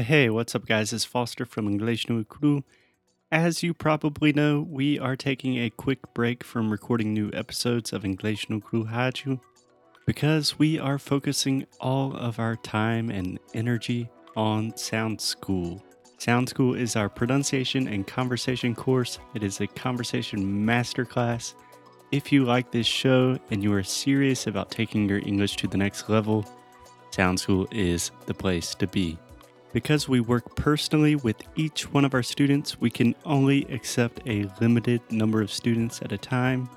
Hey, what's up, guys? It's Foster from English no Cru. As you probably know, we are taking a quick break from recording new episodes of English no Cru Rádio because we are focusing all of our time and energy on Sound School. Sound School is our pronunciation and conversation course. It is a conversation masterclass. If you like this show and you are serious about taking your English to the next level, Sound School is the place to be. Because we work personally with each one of our students, we can only accept a limited number of students at a time.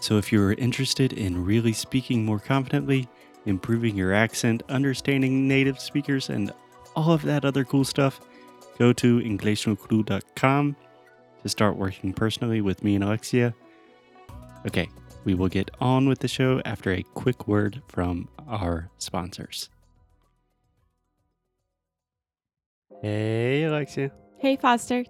So if you're interested in really speaking more confidently, improving your accent, understanding native speakers, and all of that other cool stuff, go to EnglishNoCru.com to start working personally with me and Alexia. Okay, we will get on with the show after a quick word from our sponsors. Hey, Alexia. Hey, Foster.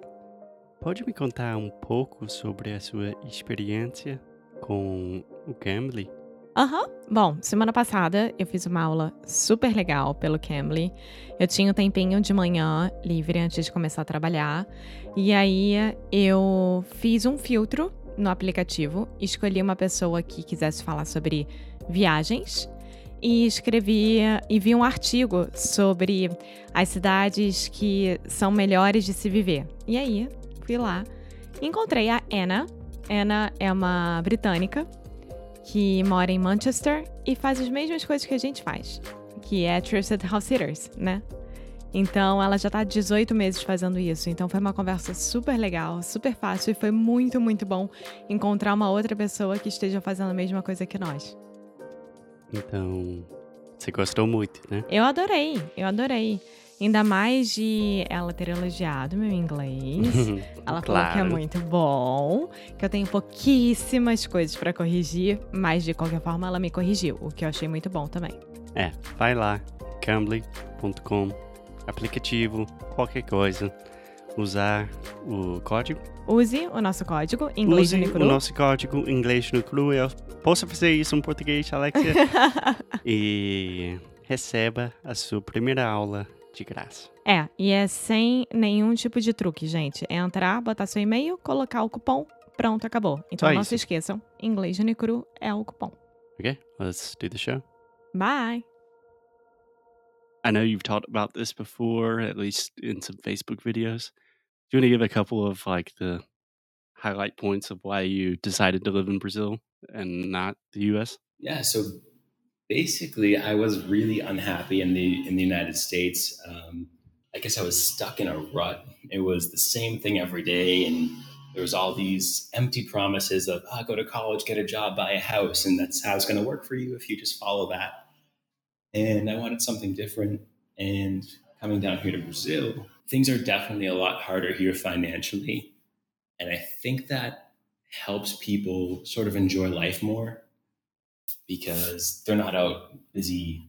Pode me contar um pouco sobre a sua experiência com o Cambly? Aham. Bom, semana passada eu fiz uma aula super legal pelo Cambly. Eu tinha um tempinho de manhã livre antes de começar a trabalhar. E aí eu fiz um filtro no aplicativo, escolhi uma pessoa que quisesse falar sobre viagens e escrevi e vi um artigo sobre as cidades que são melhores de se viver. E aí, fui lá encontrei a Anna. Anna é uma britânica que mora em Manchester e faz as mesmas coisas que a gente faz, que é Trusted House Sitters, né? Então, ela já está há 18 meses fazendo isso. Então, foi uma conversa super legal, super fácil e foi muito, muito bom encontrar uma outra pessoa que esteja fazendo a mesma coisa que nós. Então, você gostou muito, né? Eu adorei, eu adorei. Ainda mais de ela ter elogiado meu inglês. Ela falou que é Claro. muito bom, que eu tenho pouquíssimas coisas para corrigir, mas de qualquer forma ela me corrigiu, o que eu achei muito bom também. É, vai lá, cambly.com, aplicativo, qualquer coisa. Usar o código. Use o nosso código inglês Use Unicru. o nosso código inglês no cru. Eu posso fazer isso em português, Alexia? e receba a sua primeira aula de graça. É, e é sem nenhum tipo de truque, gente. É entrar, botar seu e-mail, colocar o cupom, pronto, acabou. Então Só não isso. se esqueçam, inglês Unicru é o cupom. Okay, let's do the show. Bye! I know you've talked about this before, at least in some Facebook videos. Do you want to give a couple of like the highlight points of why you decided to live in Brazil and not the US? Yeah, so basically, I was really unhappy in the in the United States. Um, I guess I was stuck in a rut. It was the same thing every day, and there was all these empty promises of ah, go to college, get a job, buy a house, and that's how it's going to work for you if you just follow that. And I wanted something different. And coming down here to Brazil, things are definitely a lot harder here financially, and I think that helps people sort of enjoy life more because they're not out busy,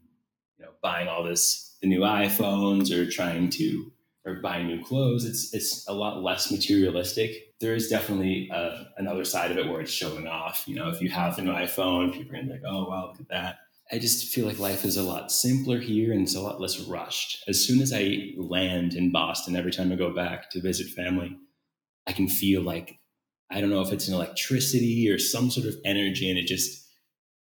you know, buying all this the new iPhones or trying to or buying new clothes. It's it's a lot less materialistic. There is definitely uh, another side of it where it's showing off. You know, if you have a new iPhone, people are gonna be like, "Oh, wow, look at that." I just feel like life is a lot simpler here and it's a lot less rushed. As soon as I land in Boston, every time I go back to visit family, I can feel like I don't know if it's an electricity or some sort of energy, and it just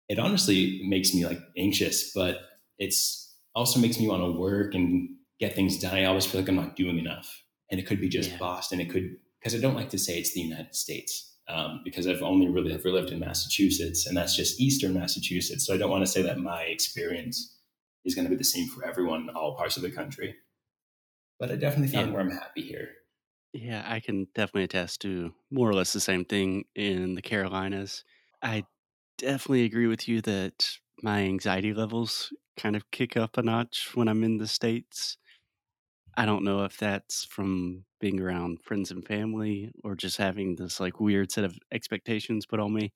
it honestly makes me like anxious, but it's also makes me want to work and get things done. I always feel like I'm not doing enough, and it could be just Yeah. Boston. It could because I don't like to say it's the United States um, because I've only really ever lived in Massachusetts, and that's just Eastern Massachusetts. So I don't want to say that my experience is going to be the same for everyone in all parts of the country. But I definitely found Yeah. where I'm happy here. Yeah, I can definitely attest to more or less the same thing in the Carolinas. I definitely agree with you that my anxiety levels kind of kick up a notch when I'm in the States. I don't know if that's from being around friends and family or just having this like weird set of expectations put on me,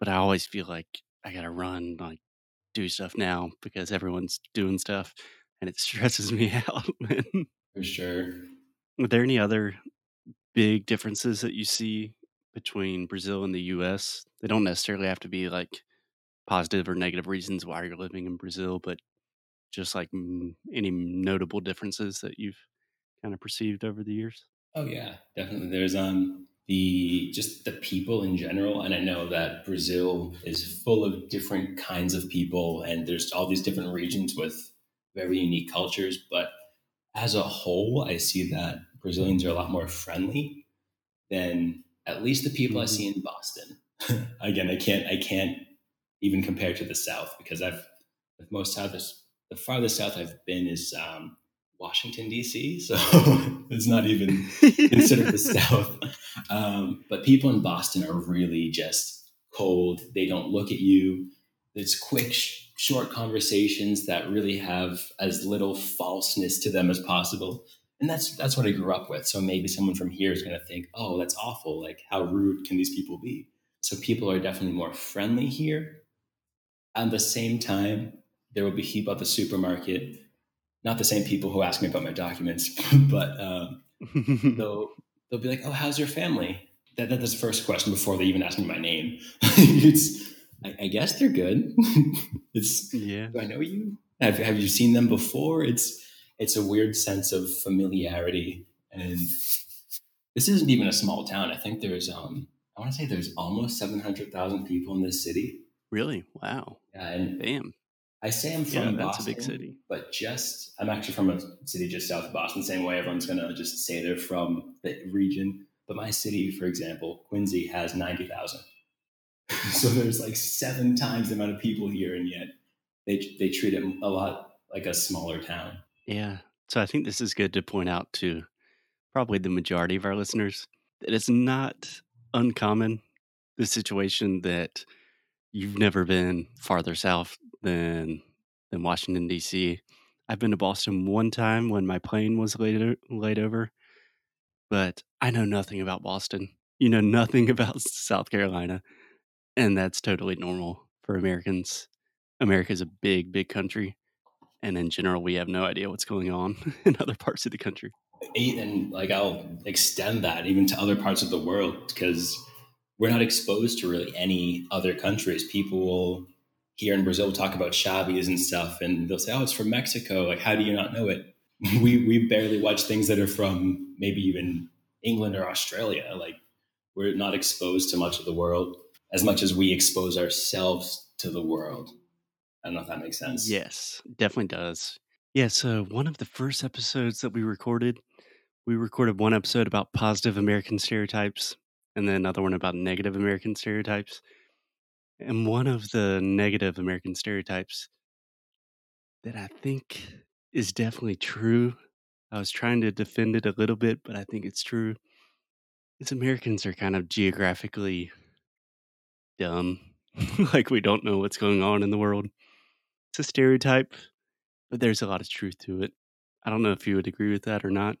but I always feel like I gotta run, like do stuff now because everyone's doing stuff and it stresses me out. For sure. Are there any other big differences that you see between Brazil and the US? They don't necessarily have to be like positive or negative reasons why you're living in Brazil, but just like any notable differences that you've kind of perceived over the years? Oh yeah, definitely. There's um the just the people in general, and I know that Brazil is full of different kinds of people, and there's all these different regions with very unique cultures. But as a whole, I see that Brazilians are a lot more friendly than at least the people mm-hmm. I see in Boston. Again, I can't I can't even compare to the South because I've the most south the farthest south I've been is um, Washington D.C., so it's not even considered the South. Um, but people in Boston are really just cold. They don't look at you. It's quick, sh- short conversations that really have as little falseness to them as possible. And that's that's what I grew up with. So maybe someone from here is going to think, "Oh, that's awful! Like, how rude can these people be?" So people are definitely more friendly here. At the same time, there will be people at the supermarket not the same people who ask me about my documents, but um, they'll they'll be like, "Oh, how's your family?" That, that's the first question before they even ask me my name. it's I, I, guess they're good. it's yeah. Do I know you? Have have you seen them before? It's it's a weird sense of familiarity, and this isn't even a small town. I think there's um I want to say there's almost seven hundred thousand people in this city. Really? Wow. Yeah, and Damn. I say I'm from yeah, Boston, a big city. but just I'm actually from a city just south of Boston. Same way everyone's gonna just say they're from the region. But my city, for example, Quincy, has ninety thousand. so there's like seven times the amount of people here, and yet they they treat it a lot like a smaller town. Yeah. So I think this is good to point out to probably the majority of our listeners that it's not uncommon the situation that you've never been farther south than than Washington D.C. I've been to Boston one time when my plane was laid laid over, but I know nothing about Boston. You know nothing about South Carolina, and that's totally normal for Americans. America is a big, big country, and in general, we have no idea what's going on in other parts of the country. And like I'll extend that even to other parts of the world because we're not exposed to really any other countries. People here in Brazil talk about chaves and stuff, and they'll say, "Oh, it's from Mexico." Like, how do you not know it? we we barely watch things that are from maybe even England or Australia. Like, we're not exposed to much of the world as much as we expose ourselves to the world. I don't know if that makes sense. Yes, definitely does. Yeah, so one of the first episodes that we recorded, we recorded one episode about positive American stereotypes and then another one about negative American stereotypes. And one of the negative American stereotypes that I think is definitely true, I was trying to defend it a little bit, but I think it's true, is Americans are kind of geographically dumb. like we don't know what's going on in the world. It's a stereotype, but there's a lot of truth to it. I don't know if you would agree with that or not.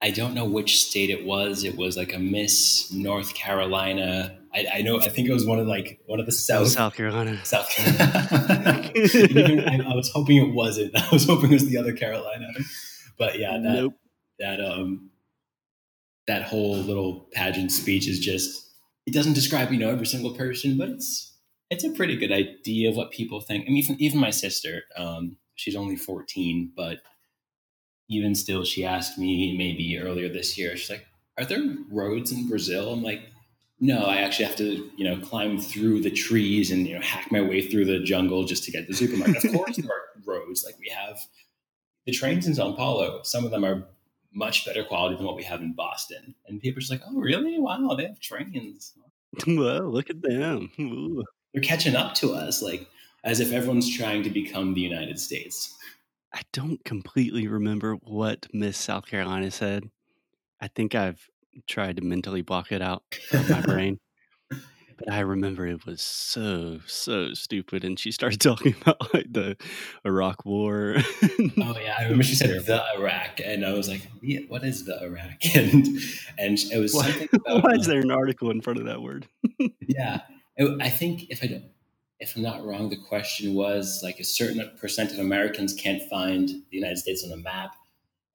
I don't know which state it was. It was like a Miss North Carolina. I, I know. I think it was one of like one of the South South Carolina. South Carolina. Even, I, I, was hoping it wasn't. I was hoping it was the other Carolina. But yeah, that nope. that um that whole little pageant speech is just it doesn't describe you know every single person, but it's it's a pretty good idea of what people think. I mean, even even my sister, um, she's only fourteen, but even still, she asked me maybe earlier this year, she's like, Are there roads in Brazil? I'm like, No, I actually have to, you know, climb through the trees and, you know, hack my way through the jungle just to get to the supermarket. of course, there are roads. Like we have the trains in Sao Paulo, some of them are much better quality than what we have in Boston. And people are just like, Oh, really? Wow, they have trains. Well, look at them. Ooh. They're catching up to us, like as if everyone's trying to become the United States. I don't completely remember what Miss South Carolina said. I think I've tried to mentally block it out of my brain. But I remember it was so, so stupid. And she started talking about like the Iraq war. oh yeah. I remember she said the Iraq. And I was like, yeah, what is the Iraq? And and it was why, something about, Why is there an article in front of that word? yeah. I think if I don't if I'm not wrong, the question was like a certain percent of Americans can't find the United States on the map.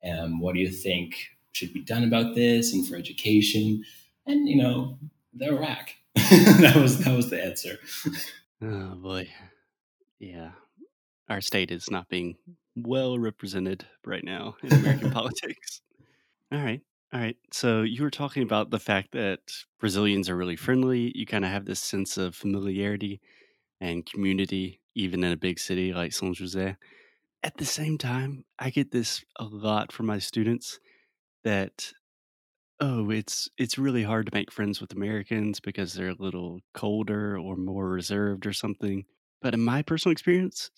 Um, what do you think should be done about this and for education? And you know, the Iraq. that was that was the answer. oh boy, yeah, our state is not being well represented right now in American politics. All right. All right. So you were talking about the fact that Brazilians are really friendly. You kind of have this sense of familiarity and community, even in a big city like São José. At the same time, I get this a lot from my students that oh, it's it's really hard to make friends with Americans because they're a little colder or more reserved or something. But in my personal experience,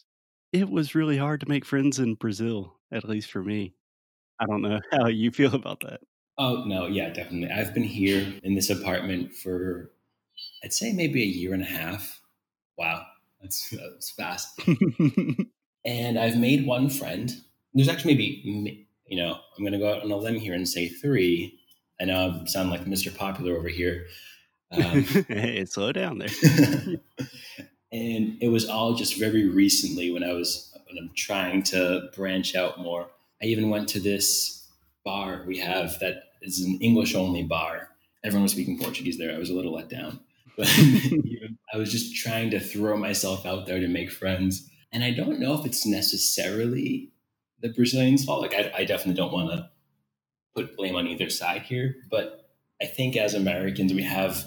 it was really hard to make friends in Brazil, at least for me. I don't know how you feel about that. Oh no, yeah, definitely. I've been here in this apartment for I'd say maybe a year and a half. Wow, that's that's fast. and I've made one friend. There's actually maybe you know I'm going to go out on a limb here and say three. I know I sound like Mr. Popular over here. Um, hey, slow down there. and it was all just very recently when I was when I'm trying to branch out more. I even went to this bar we have that is an English only bar. Everyone was speaking Portuguese there. I was a little let down. But I was just trying to throw myself out there to make friends. And I don't know if it's necessarily the Brazilians' fault. Like, I, I definitely don't want to put blame on either side here. But I think as Americans, we have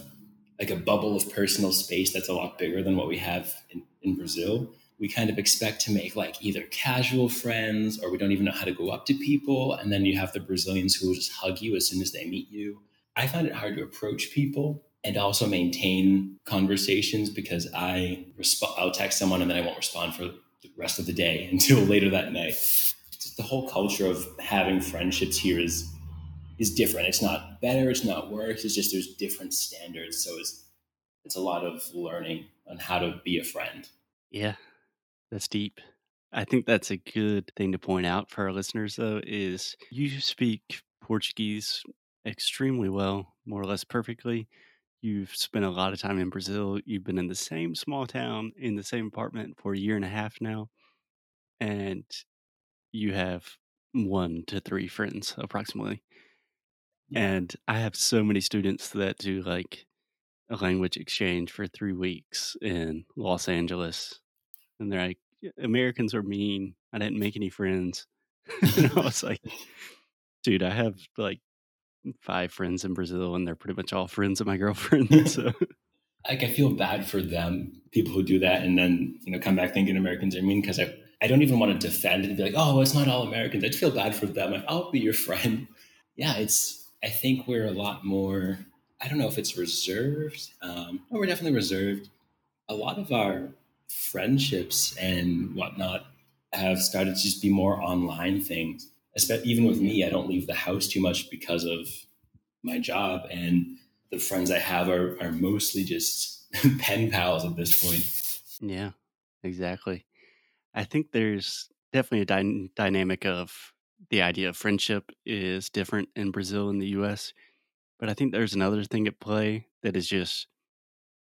like a bubble of personal space that's a lot bigger than what we have in, in Brazil we kind of expect to make like either casual friends or we don't even know how to go up to people. And then you have the Brazilians who will just hug you as soon as they meet you. I find it hard to approach people and also maintain conversations because I resp- I'll text someone and then I won't respond for the rest of the day until later that night. The whole culture of having friendships here is is different. It's not better, it's not worse. It's just there's different standards. So it's it's a lot of learning on how to be a friend. Yeah, that's deep. I think that's a good thing to point out for our listeners, though, is you speak Portuguese extremely well, more or less perfectly. You've spent a lot of time in Brazil. You've been in the same small town, in the same apartment for a year and a half now. And you have one to three friends approximately. And I have so many students that do like a language exchange for three weeks in Los Angeles and they're like, Americans are mean. I didn't make any friends. and I was like, dude, I have like five friends in Brazil, and they're pretty much all friends of my girlfriend. So, like, I feel bad for them, people who do that, and then you know come back thinking Americans are mean because I I don't even want to defend it and be like, oh, it's not all Americans. I just feel bad for them. Like, I'll be your friend. Yeah, it's. I think we're a lot more. I don't know if it's reserved. Um, no, we're definitely reserved. A lot of our friendships and whatnot have started to just be more online things. Even with me, I don't leave the house too much because of my job, and the friends I have are, are mostly just pen pals at this point. Yeah, exactly. I think there's definitely a dy- dynamic of the idea of friendship is different in Brazil and the US. But I think there's another thing at play that is just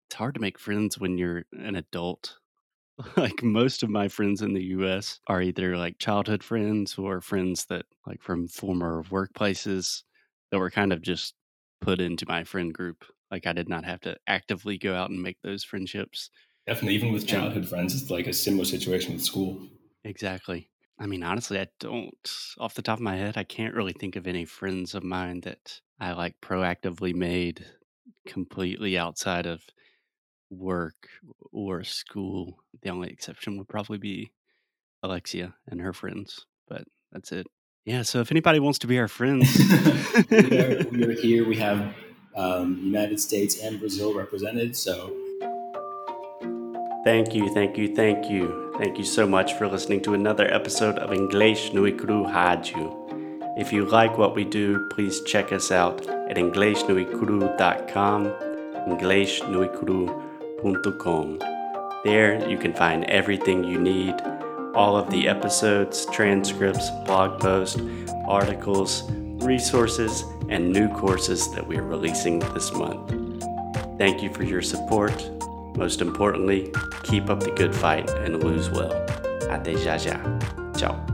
it's hard to make friends when you're an adult like most of my friends in the US are either like childhood friends or friends that like from former workplaces that were kind of just put into my friend group. Like I did not have to actively go out and make those friendships. Definitely, even with childhood friends, it's like a similar situation with school. Exactly. I mean, honestly, I don't, off the top of my head, I can't really think of any friends of mine that I like proactively made completely outside of work or school. The only exception would probably be Alexia and her friends, but that's it. Yeah, so if anybody wants to be our friends, we, are, we, are, here. We have um, United States and Brazil represented. So thank you, thank you, thank you. Thank you so much for listening to another episode of English no Cru Rádio. If you like what we do, please check us out at EnglishNoCru.com, English no Cru there you can find everything you need all of the episodes, transcripts, blog posts, articles, resources, and new courses that we are releasing this month. Thank you for your support. Most importantly, keep up the good fight and lose well. Até já já. Ciao.